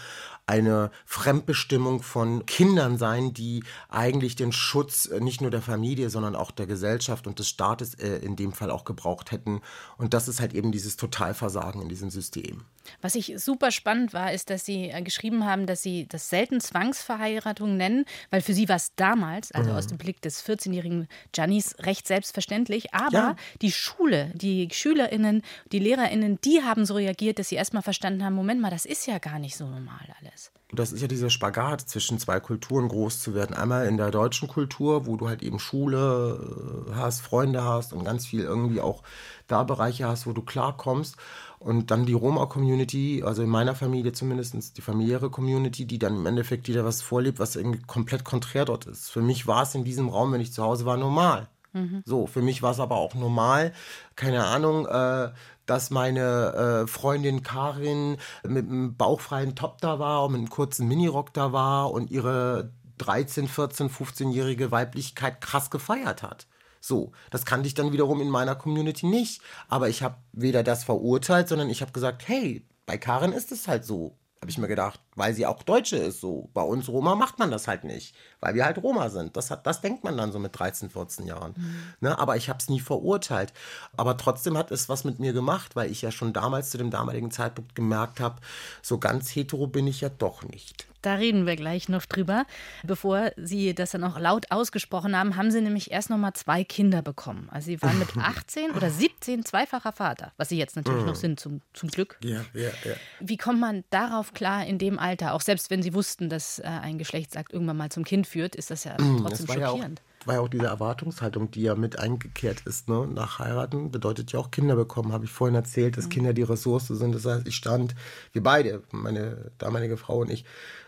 eine Fremdbestimmung von Kindern sein, die eigentlich den Schutz äh, nicht nur der Familie, sondern auch der Gesellschaft und des Staates äh, in dem Fall auch gebraucht hätten. Und das ist halt eben dieses Totalversagen in diesem System. Was ich super spannend war, ist, dass Sie äh, geschrieben haben, dass Sie das selten Zwangsverheiratung nennen, weil für Sie war es damals, also mhm. aus dem Blick des 14-jährigen Giannis, recht selbstverständlich. Aber ja. die Schule, die SchülerInnen, die LehrerInnen, die haben so reagiert, dass sie erstmal verstanden haben: Moment mal, das ist ja gar nicht so normal alles ist. Das ist ja dieser Spagat zwischen zwei Kulturen groß zu werden. Einmal in der deutschen Kultur, wo du halt eben Schule äh, hast, Freunde hast und ganz viel irgendwie auch da Bereiche hast, wo du klarkommst. Und dann die Roma-Community, also in meiner Familie zumindest die familiäre Community, die dann im Endeffekt wieder was vorlebt, was irgendwie komplett konträr dort ist. Für mich war es in diesem Raum, wenn ich zu Hause war, normal. Mhm. So, für mich war es aber auch normal, keine Ahnung, äh, dass meine äh, Freundin Karin mit einem bauchfreien Top da war und mit einem kurzen Minirock da war und ihre 13, 14, 15-jährige Weiblichkeit krass gefeiert hat. So, das kannte ich dann wiederum in meiner Community nicht. Aber ich habe weder das verurteilt, sondern ich habe gesagt, hey, bei Karin ist es halt so. Habe ich mir gedacht, weil sie auch Deutsche ist so. Bei uns Roma macht man das halt nicht, weil wir halt Roma sind. Das, hat, das denkt man dann so mit 13, 14 Jahren. Mhm. Ne? Aber ich habe es nie verurteilt. Aber trotzdem hat es was mit mir gemacht, weil ich ja schon damals zu dem damaligen Zeitpunkt gemerkt habe, so ganz hetero bin ich ja doch nicht. Da reden wir gleich noch drüber. Bevor Sie das dann auch laut ausgesprochen haben, haben Sie nämlich erst noch mal zwei Kinder bekommen. Also Sie waren mit 18 oder 17 zweifacher Vater, was Sie jetzt natürlich noch mhm. sind, zum, zum Glück. Ja, ja, ja. Wie kommt man darauf klar in dem Alter? Auch selbst wenn Sie wussten, dass äh, ein Geschlechtsakt irgendwann mal zum Kind führt, ist das ja mhm, trotzdem das schockierend. Ja war ja auch diese Erwartungshaltung, die ja mit eingekehrt ist. Ne? Nach heiraten bedeutet ja auch Kinder bekommen, habe ich vorhin erzählt, dass mhm. Kinder die Ressource sind. Das heißt, ich stand, wir beide, meine damalige Frau und ich,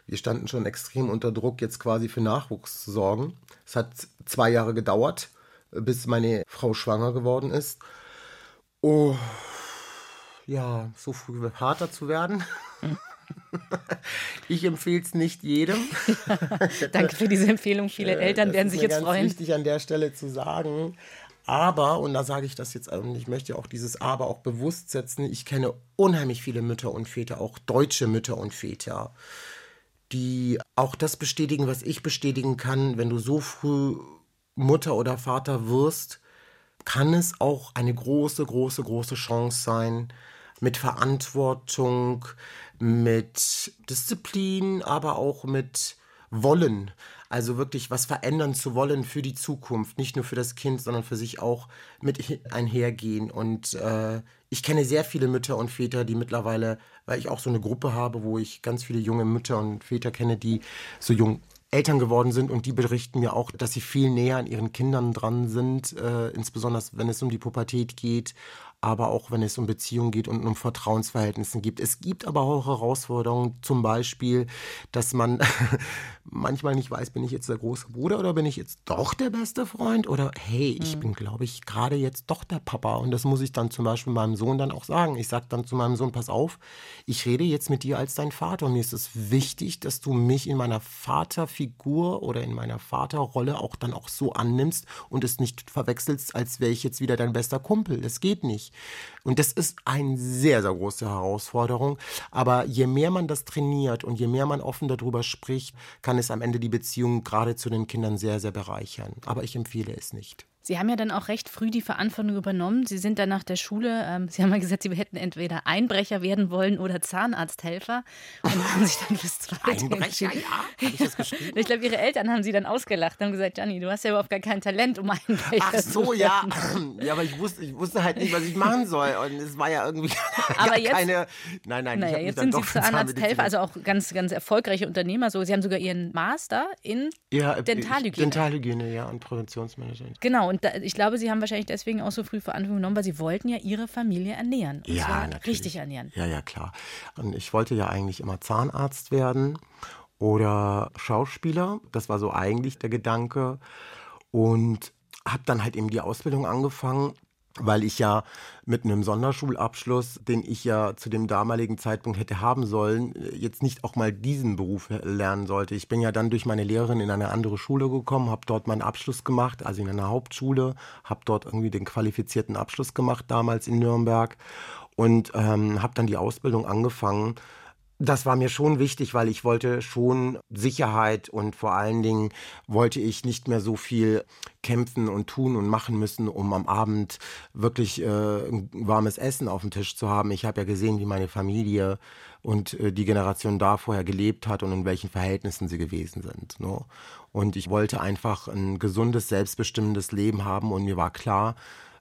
wir standen schon extrem unter Druck, jetzt quasi für Nachwuchs zu sorgen. Es hat zwei Jahre gedauert, bis meine Frau schwanger geworden ist. Oh, ja, so früh harter zu werden. Ich empfehle es nicht jedem. danke für diese Empfehlung. Viele äh, Eltern werden sich jetzt freuen. Das ist wichtig an der Stelle zu sagen. Aber, und da sage ich das jetzt, und ich möchte auch dieses Aber auch bewusst setzen, ich kenne unheimlich viele Mütter und Väter, auch deutsche Mütter und Väter, die auch das bestätigen, was ich bestätigen kann, wenn du so früh Mutter oder Vater wirst, kann es auch eine große, große, große Chance sein, mit Verantwortung, mit Disziplin, aber auch mit Wollen. Also wirklich was verändern zu wollen für die Zukunft, nicht nur für das Kind, sondern für sich auch mit einhergehen. Und äh, ich kenne sehr viele Mütter und Väter, die mittlerweile, weil ich auch so eine Gruppe habe, wo ich ganz viele junge Mütter und Väter kenne, die so jung Eltern geworden sind und die berichten mir auch, dass sie viel näher an ihren Kindern dran sind, äh, insbesondere wenn es um die Pubertät geht aber auch wenn es um Beziehungen geht und um Vertrauensverhältnissen gibt. Es gibt aber auch Herausforderungen, zum Beispiel, dass man manchmal nicht weiß, bin ich jetzt der große Bruder oder bin ich jetzt doch der beste Freund oder hey, ich mhm. bin, glaube ich, gerade jetzt doch der Papa und das muss ich dann zum Beispiel meinem Sohn dann auch sagen. Ich sage dann zu meinem Sohn, pass auf, ich rede jetzt mit dir als dein Vater und mir ist es wichtig, dass du mich in meiner Vaterfigur oder in meiner Vaterrolle auch dann auch so annimmst und es nicht verwechselst, als wäre ich jetzt wieder dein bester Kumpel. Das geht nicht nicht. Und das ist eine sehr, sehr große Herausforderung. Aber je mehr man das trainiert und je mehr man offen darüber spricht, kann es am Ende die Beziehung gerade zu den Kindern sehr, sehr bereichern. Aber ich empfehle es nicht. Sie haben ja dann auch recht früh die Verantwortung übernommen. Sie sind dann nach der Schule, ähm, Sie haben mal gesagt, Sie hätten entweder Einbrecher werden wollen oder Zahnarzthelfer. Und haben sich dann fürs Zweite Einbrecher, ja. ich, das geschrieben? ich glaube, Ihre Eltern haben Sie dann ausgelacht und haben gesagt, Gianni, du hast ja überhaupt gar kein Talent, um Einbrecher Ach so, zu ja. ja, aber ich wusste, ich wusste halt nicht, was ich machen soll. Und es war ja irgendwie aber jetzt, keine. Nein, nein, naja, jetzt sind Sie Zahnarzthelfer, also auch ganz, ganz erfolgreiche Unternehmer. So, Sie haben sogar Ihren Master in ja, Dentalhygiene. Dentalhygiene, ja, und Präventionsmanagement. Genau, und da, ich glaube, Sie haben wahrscheinlich deswegen auch so früh Verantwortung genommen, weil Sie wollten ja Ihre Familie ernähren. Und ja. Richtig ernähren. Ja, ja, klar. Und ich wollte ja eigentlich immer Zahnarzt werden oder Schauspieler. Das war so eigentlich der Gedanke. Und habe dann halt eben die Ausbildung angefangen weil ich ja mit einem Sonderschulabschluss, den ich ja zu dem damaligen Zeitpunkt hätte haben sollen, jetzt nicht auch mal diesen Beruf lernen sollte. Ich bin ja dann durch meine Lehrerin in eine andere Schule gekommen, habe dort meinen Abschluss gemacht, also in einer Hauptschule, habe dort irgendwie den qualifizierten Abschluss gemacht damals in Nürnberg und ähm, habe dann die Ausbildung angefangen das war mir schon wichtig, weil ich wollte schon Sicherheit und vor allen Dingen wollte ich nicht mehr so viel kämpfen und tun und machen müssen, um am Abend wirklich äh, ein warmes Essen auf dem Tisch zu haben. Ich habe ja gesehen, wie meine Familie und äh, die Generation da vorher gelebt hat und in welchen Verhältnissen sie gewesen sind. Ne? Und ich wollte einfach ein gesundes, selbstbestimmendes Leben haben und mir war klar,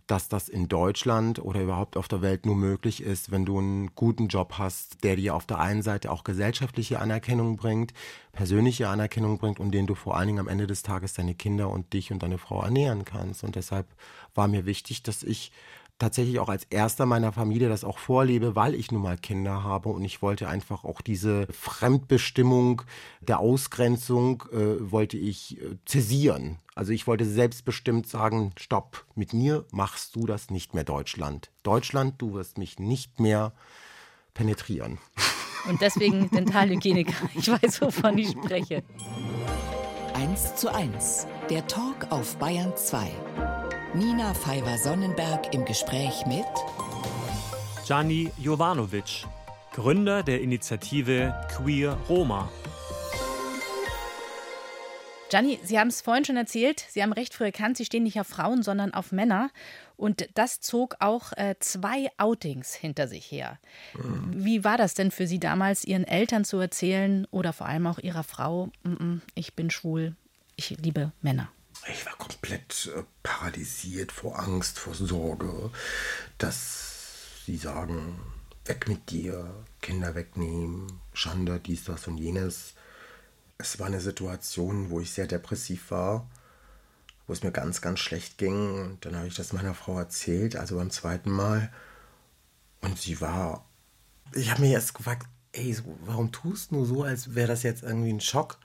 dass das in Deutschland oder überhaupt auf der Welt nur möglich ist, wenn du einen guten Job hast, der dir auf der einen Seite auch gesellschaftliche Anerkennung bringt, persönliche Anerkennung bringt und den du vor allen Dingen am Ende des Tages deine Kinder und dich und deine Frau ernähren kannst. Und deshalb war mir wichtig, dass ich tatsächlich auch als erster meiner Familie das auch vorlebe, weil ich nun mal Kinder habe und ich wollte einfach auch diese Fremdbestimmung der Ausgrenzung äh, wollte ich äh, zäsieren. Also ich wollte selbstbestimmt sagen, stopp, mit mir machst du das nicht mehr Deutschland. Deutschland, du wirst mich nicht mehr penetrieren. Und deswegen Dentalhygieniker. Ich weiß, wovon ich spreche. 1 zu 1, der Talk auf Bayern 2. Nina Pfeiffer-Sonnenberg im Gespräch mit Gianni Jovanovic, Gründer der Initiative Queer Roma. Gianni, Sie haben es vorhin schon erzählt, Sie haben recht früh erkannt, Sie stehen nicht auf Frauen, sondern auf Männer. Und das zog auch äh, zwei Outings hinter sich her. Mhm. Wie war das denn für Sie damals, Ihren Eltern zu erzählen oder vor allem auch Ihrer Frau, mm -mm, ich bin schwul, ich liebe Männer? Ich war komplett äh, paralysiert vor Angst, vor Sorge, dass sie sagen, weg mit dir, Kinder wegnehmen, Schande, dies, das und jenes. Es war eine Situation, wo ich sehr depressiv war, wo es mir ganz, ganz schlecht ging. Und dann habe ich das meiner Frau erzählt, also beim zweiten Mal. Und sie war, ich habe mir erst gefragt, ey, warum tust du so, als wäre das jetzt irgendwie ein Schock?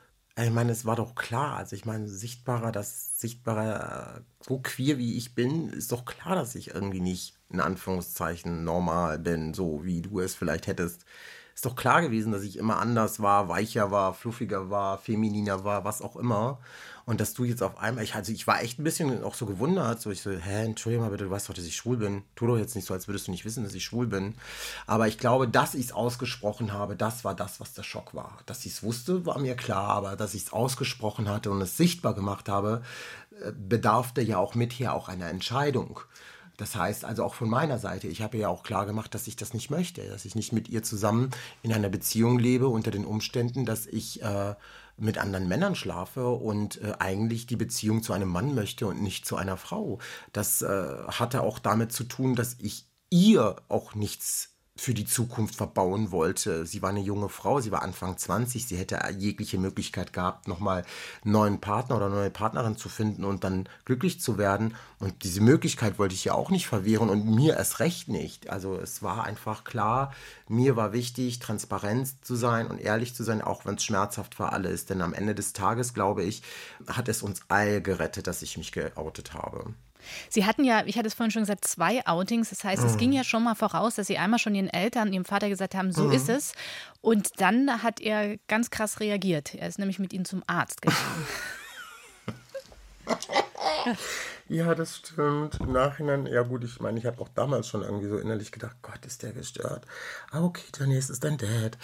Ich meine, es war doch klar. Also ich meine, sichtbarer, das sichtbarer, so queer wie ich bin, ist doch klar, dass ich irgendwie nicht in Anführungszeichen normal bin, so wie du es vielleicht hättest ist doch klar gewesen, dass ich immer anders war, weicher war, fluffiger war, femininer war, was auch immer. Und dass du jetzt auf einmal, ich, also ich war echt ein bisschen auch so gewundert, so ich so, hä, entschuldige mal bitte, du weißt doch, dass ich schwul bin. Tu doch jetzt nicht so, als würdest du nicht wissen, dass ich schwul bin. Aber ich glaube, dass ich es ausgesprochen habe, das war das, was der Schock war. Dass ich es wusste, war mir klar, aber dass ich es ausgesprochen hatte und es sichtbar gemacht habe, äh, bedarfte ja auch mither auch einer Entscheidung. Das heißt also auch von meiner Seite, ich habe ja auch klar gemacht, dass ich das nicht möchte, dass ich nicht mit ihr zusammen in einer Beziehung lebe unter den Umständen, dass ich äh, mit anderen Männern schlafe und äh, eigentlich die Beziehung zu einem Mann möchte und nicht zu einer Frau. Das äh, hatte auch damit zu tun, dass ich ihr auch nichts für die Zukunft verbauen wollte. Sie war eine junge Frau, sie war Anfang 20, sie hätte jegliche Möglichkeit gehabt, nochmal neuen Partner oder neue Partnerin zu finden und dann glücklich zu werden. Und diese Möglichkeit wollte ich ja auch nicht verwehren und mir erst recht nicht. Also es war einfach klar, mir war wichtig, transparent zu sein und ehrlich zu sein, auch wenn es schmerzhaft für alle ist. Denn am Ende des Tages, glaube ich, hat es uns all gerettet, dass ich mich geoutet habe. Sie hatten ja, ich hatte es vorhin schon gesagt, zwei Outings. Das heißt, mhm. es ging ja schon mal voraus, dass Sie einmal schon Ihren Eltern, Ihrem Vater gesagt haben, so mhm. ist es. Und dann hat er ganz krass reagiert. Er ist nämlich mit Ihnen zum Arzt gegangen. ja, das stimmt. Im Nachhinein, ja gut, ich meine, ich habe auch damals schon irgendwie so innerlich gedacht, Gott, ist der gestört. Ah, okay, dann ist es dein Dad.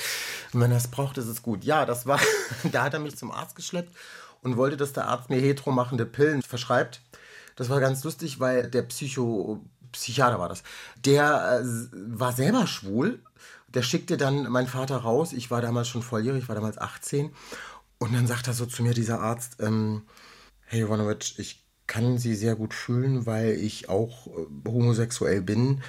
Und wenn er es braucht, ist es gut. Ja, das war, da hat er mich zum Arzt geschleppt und wollte, dass der Arzt mir heteromachende Pillen verschreibt Das war ganz lustig, weil der Psycho, Psychiater war das, der äh, war selber schwul. Der schickte dann meinen Vater raus. Ich war damals schon volljährig, ich war damals 18. Und dann sagt er so zu mir, dieser Arzt, ähm, hey Jovanovic, ich kann Sie sehr gut fühlen, weil ich auch äh, homosexuell bin.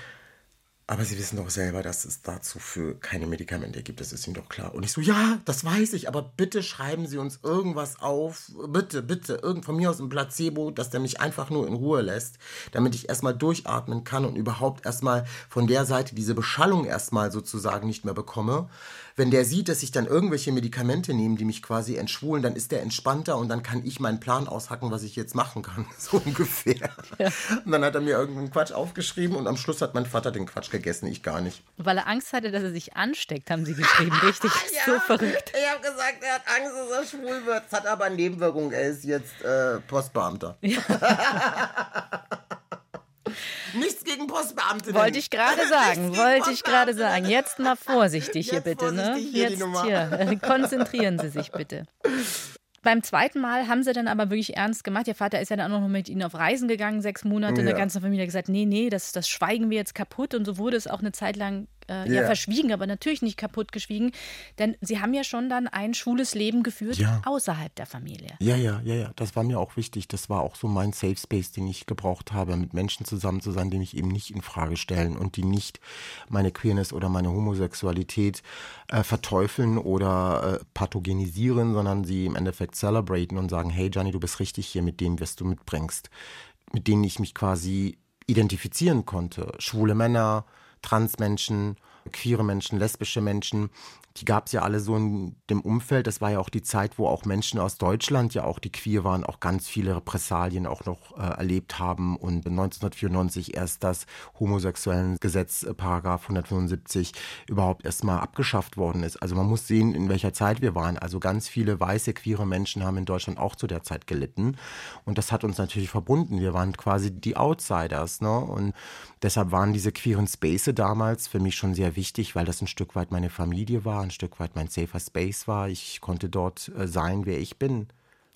Aber Sie wissen doch selber, dass es dazu für keine Medikamente gibt. Das ist Ihnen doch klar. Und ich so, ja, das weiß ich, aber bitte schreiben Sie uns irgendwas auf. Bitte, bitte, irgend von mir aus ein Placebo, dass der mich einfach nur in Ruhe lässt, damit ich erstmal durchatmen kann und überhaupt erstmal von der Seite diese Beschallung erstmal sozusagen nicht mehr bekomme wenn der sieht, dass ich dann irgendwelche Medikamente nehme, die mich quasi entschwulen, dann ist der entspannter und dann kann ich meinen Plan aushacken, was ich jetzt machen kann. So ungefähr. Ja. Und dann hat er mir irgendeinen Quatsch aufgeschrieben und am Schluss hat mein Vater den Quatsch gegessen, ich gar nicht. Weil er Angst hatte, dass er sich ansteckt, haben sie geschrieben. Richtig, ja, so verrückt. Ich habe gesagt, er hat Angst, dass er schwul wird. Es hat aber Nebenwirkungen, er ist jetzt äh, Postbeamter. Ja. Nichts gegen Postbeamte. Wollte ich gerade sagen, wollte ich gerade sagen. Jetzt mal vorsichtig hier bitte, ne? ne? Hier Jetzt hier, konzentrieren Sie sich bitte. Beim zweiten Mal haben sie dann aber wirklich ernst gemacht. Ihr Vater ist ja dann auch noch mit ihnen auf Reisen gegangen, sechs Monate. Ja. Der ganzen Familie hat gesagt, nee, nee, das, das schweigen wir jetzt kaputt. Und so wurde es auch eine Zeit lang äh, yeah. ja verschwiegen, aber natürlich nicht kaputt geschwiegen. Denn sie haben ja schon dann ein schwules Leben geführt ja. außerhalb der Familie. Ja, ja, ja, ja. Das war mir auch wichtig. Das war auch so mein Safe Space, den ich gebraucht habe, mit Menschen zusammen zu sein, die mich eben nicht in Frage stellen und die nicht meine Queerness oder meine Homosexualität äh, verteufeln oder äh, pathogenisieren, sondern sie im Endeffekt celebraten und sagen, hey Gianni, du bist richtig hier mit dem, was du mitbringst. Mit denen ich mich quasi identifizieren konnte. Schwule Männer, Transmenschen, queere Menschen, lesbische Menschen, die gab es ja alle so in dem Umfeld. Das war ja auch die Zeit, wo auch Menschen aus Deutschland, ja auch die queer waren, auch ganz viele Repressalien auch noch äh, erlebt haben. Und 1994 erst das homosexuellen Gesetz, äh, Paragraph 175, überhaupt erstmal abgeschafft worden ist. Also man muss sehen, in welcher Zeit wir waren. Also ganz viele weiße, queere Menschen haben in Deutschland auch zu der Zeit gelitten. Und das hat uns natürlich verbunden. Wir waren quasi die Outsiders. Ne? Und deshalb waren diese queeren Spaces damals für mich schon sehr wichtig, weil das ein Stück weit meine Familie war ein Stück weit mein safer Space war. Ich konnte dort äh, sein, wer ich bin.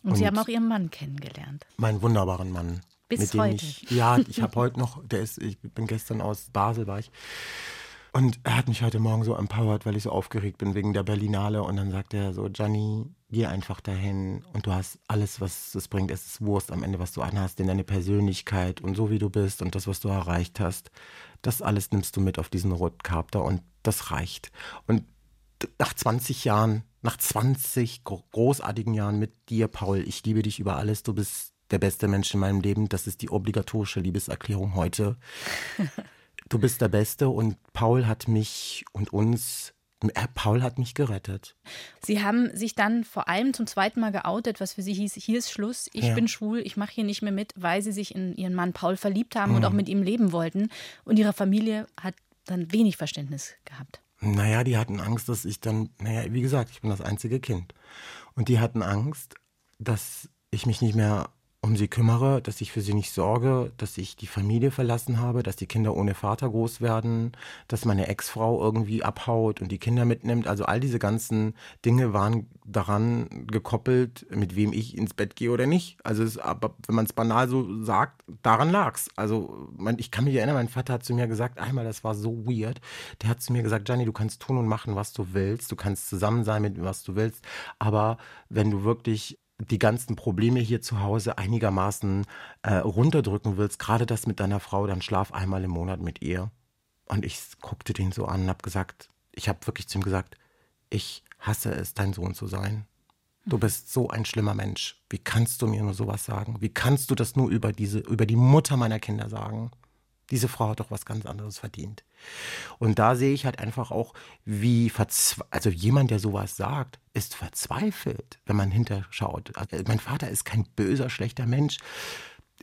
Und, Und Sie haben auch Ihren Mann kennengelernt. Meinen wunderbaren Mann. Bis heute. Ich, ja, ich habe heute noch, der ist, ich bin gestern aus Basel, war ich. Und er hat mich heute Morgen so empowered, weil ich so aufgeregt bin wegen der Berlinale. Und dann sagt er so, Gianni, geh einfach dahin und du hast alles, was es bringt. Es ist Wurst am Ende, was du anhast, denn deine Persönlichkeit und so wie du bist und das, was du erreicht hast, das alles nimmst du mit auf diesen Rotkarpter und das reicht. Und nach 20 Jahren, nach 20 großartigen Jahren mit dir, Paul, ich liebe dich über alles, du bist der beste Mensch in meinem Leben. Das ist die obligatorische Liebeserklärung heute. Du bist der Beste und Paul hat mich und uns äh, Paul hat mich gerettet. Sie haben sich dann vor allem zum zweiten Mal geoutet, was für Sie hieß, hier ist Schluss, ich ja. bin schwul, ich mache hier nicht mehr mit, weil Sie sich in Ihren Mann Paul verliebt haben mhm. und auch mit ihm leben wollten. Und Ihre Familie hat dann wenig Verständnis gehabt. Naja, die hatten Angst, dass ich dann, naja, wie gesagt, ich bin das einzige Kind. Und die hatten Angst, dass ich mich nicht mehr um sie kümmere, dass ich für sie nicht sorge, dass ich die Familie verlassen habe, dass die Kinder ohne Vater groß werden, dass meine Ex-Frau irgendwie abhaut und die Kinder mitnimmt. Also all diese ganzen Dinge waren daran gekoppelt, mit wem ich ins Bett gehe oder nicht. Also es, aber wenn man es banal so sagt, daran lag's. Also man, ich kann mich erinnern, mein Vater hat zu mir gesagt, einmal, das war so weird, der hat zu mir gesagt, Gianni, du kannst tun und machen, was du willst, du kannst zusammen sein mit was du willst, aber wenn du wirklich die ganzen Probleme hier zu Hause einigermaßen äh, runterdrücken willst, gerade das mit deiner Frau, dann schlaf einmal im Monat mit ihr. Und ich guckte den so an und habe gesagt, ich habe wirklich zu ihm gesagt, ich hasse es, dein Sohn zu sein. Du bist so ein schlimmer Mensch. Wie kannst du mir nur sowas sagen? Wie kannst du das nur über diese, über die Mutter meiner Kinder sagen? Diese Frau hat doch was ganz anderes verdient. Und da sehe ich halt einfach auch, wie also jemand, der sowas sagt, ist verzweifelt, wenn man hinterschaut. Also mein Vater ist kein böser, schlechter Mensch.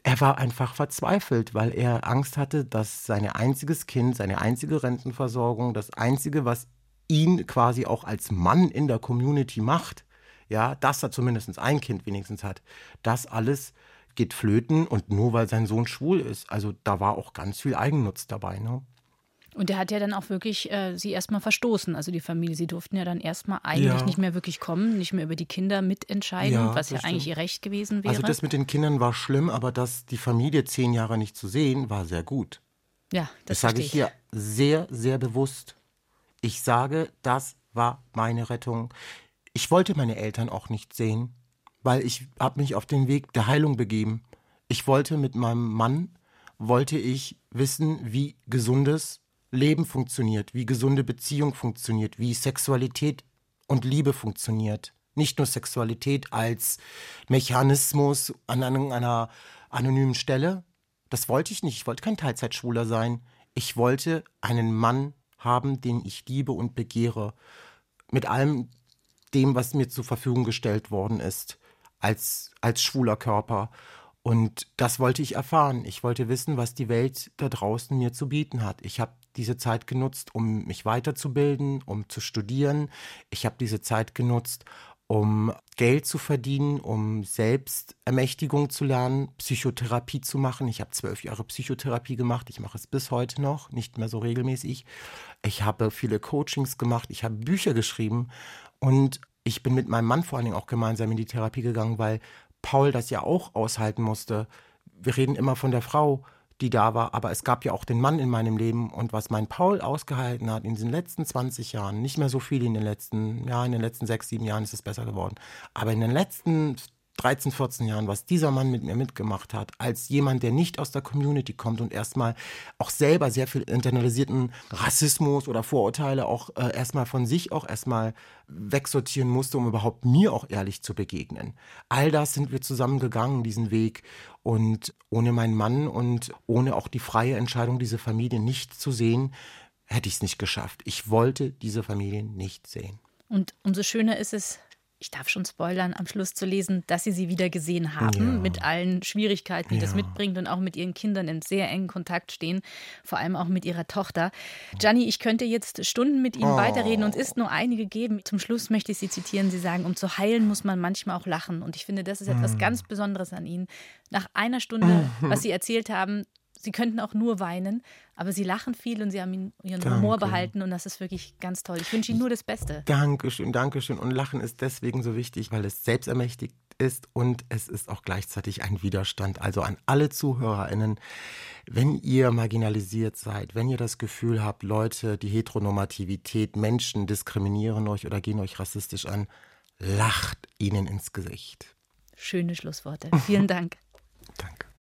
Er war einfach verzweifelt, weil er Angst hatte, dass sein einziges Kind, seine einzige Rentenversorgung, das einzige, was ihn quasi auch als Mann in der Community macht, ja, dass er zumindest ein Kind wenigstens hat, das alles geht flöten und nur weil sein Sohn schwul ist. Also da war auch ganz viel Eigennutz dabei. Ne? Und er hat ja dann auch wirklich äh, sie erstmal verstoßen, also die Familie. Sie durften ja dann erstmal eigentlich ja. nicht mehr wirklich kommen, nicht mehr über die Kinder mitentscheiden, ja, was ja stimmt. eigentlich ihr Recht gewesen wäre. Also das mit den Kindern war schlimm, aber dass die Familie zehn Jahre nicht zu sehen, war sehr gut. Ja, das, das sage ich hier sehr, sehr bewusst. Ich sage, das war meine Rettung. Ich wollte meine Eltern auch nicht sehen, weil ich habe mich auf den Weg der Heilung begeben. Ich wollte mit meinem Mann, wollte ich wissen, wie gesundes Leben funktioniert, wie gesunde Beziehung funktioniert, wie Sexualität und Liebe funktioniert. Nicht nur Sexualität als Mechanismus an einer anonymen Stelle. Das wollte ich nicht. Ich wollte kein Teilzeitschwuler sein. Ich wollte einen Mann haben, den ich liebe und begehre. Mit allem dem, was mir zur Verfügung gestellt worden ist, als, als schwuler Körper. Und das wollte ich erfahren. Ich wollte wissen, was die Welt da draußen mir zu bieten hat. Ich habe diese Zeit genutzt, um mich weiterzubilden, um zu studieren. Ich habe diese Zeit genutzt, um Geld zu verdienen, um Selbstermächtigung zu lernen, Psychotherapie zu machen. Ich habe zwölf Jahre Psychotherapie gemacht. Ich mache es bis heute noch, nicht mehr so regelmäßig. Ich habe viele Coachings gemacht. Ich habe Bücher geschrieben. Und ich bin mit meinem Mann vor allen Dingen auch gemeinsam in die Therapie gegangen, weil Paul das ja auch aushalten musste. Wir reden immer von der Frau, die da war, aber es gab ja auch den Mann in meinem Leben und was mein Paul ausgehalten hat in diesen letzten 20 Jahren, nicht mehr so viel in den letzten, ja, in den letzten sechs, sieben Jahren ist es besser geworden, aber in den letzten 13, 14 Jahren, was dieser Mann mit mir mitgemacht hat, als jemand, der nicht aus der Community kommt und erstmal auch selber sehr viel internalisierten Rassismus oder Vorurteile auch äh, erstmal von sich auch erstmal wegsortieren musste, um überhaupt mir auch ehrlich zu begegnen. All das sind wir zusammengegangen, diesen Weg. Und ohne meinen Mann und ohne auch die freie Entscheidung, diese Familie nicht zu sehen, hätte ich es nicht geschafft. Ich wollte diese Familie nicht sehen. Und umso schöner ist es, ich darf schon spoilern, am Schluss zu lesen, dass sie sie wieder gesehen haben, ja. mit allen Schwierigkeiten, die ja. das mitbringt und auch mit ihren Kindern in sehr engen Kontakt stehen, vor allem auch mit ihrer Tochter. Gianni, ich könnte jetzt Stunden mit Ihnen oh. weiterreden und es ist nur einige geben. Zum Schluss möchte ich Sie zitieren. Sie sagen, um zu heilen muss man manchmal auch lachen. Und ich finde, das ist etwas mm. ganz Besonderes an Ihnen. Nach einer Stunde, was Sie erzählt haben, sie könnten auch nur weinen, aber sie lachen viel und sie haben ihren Danke. Humor behalten und das ist wirklich ganz toll. Ich wünsche Ihnen nur das Beste. Dankeschön, Dankeschön. Und Lachen ist deswegen so wichtig, weil es selbstermächtigt ist und es ist auch gleichzeitig ein Widerstand. Also an alle ZuhörerInnen, wenn ihr marginalisiert seid, wenn ihr das Gefühl habt, Leute, die Heteronormativität, Menschen diskriminieren euch oder gehen euch rassistisch an, lacht ihnen ins Gesicht. Schöne Schlussworte. Vielen Dank.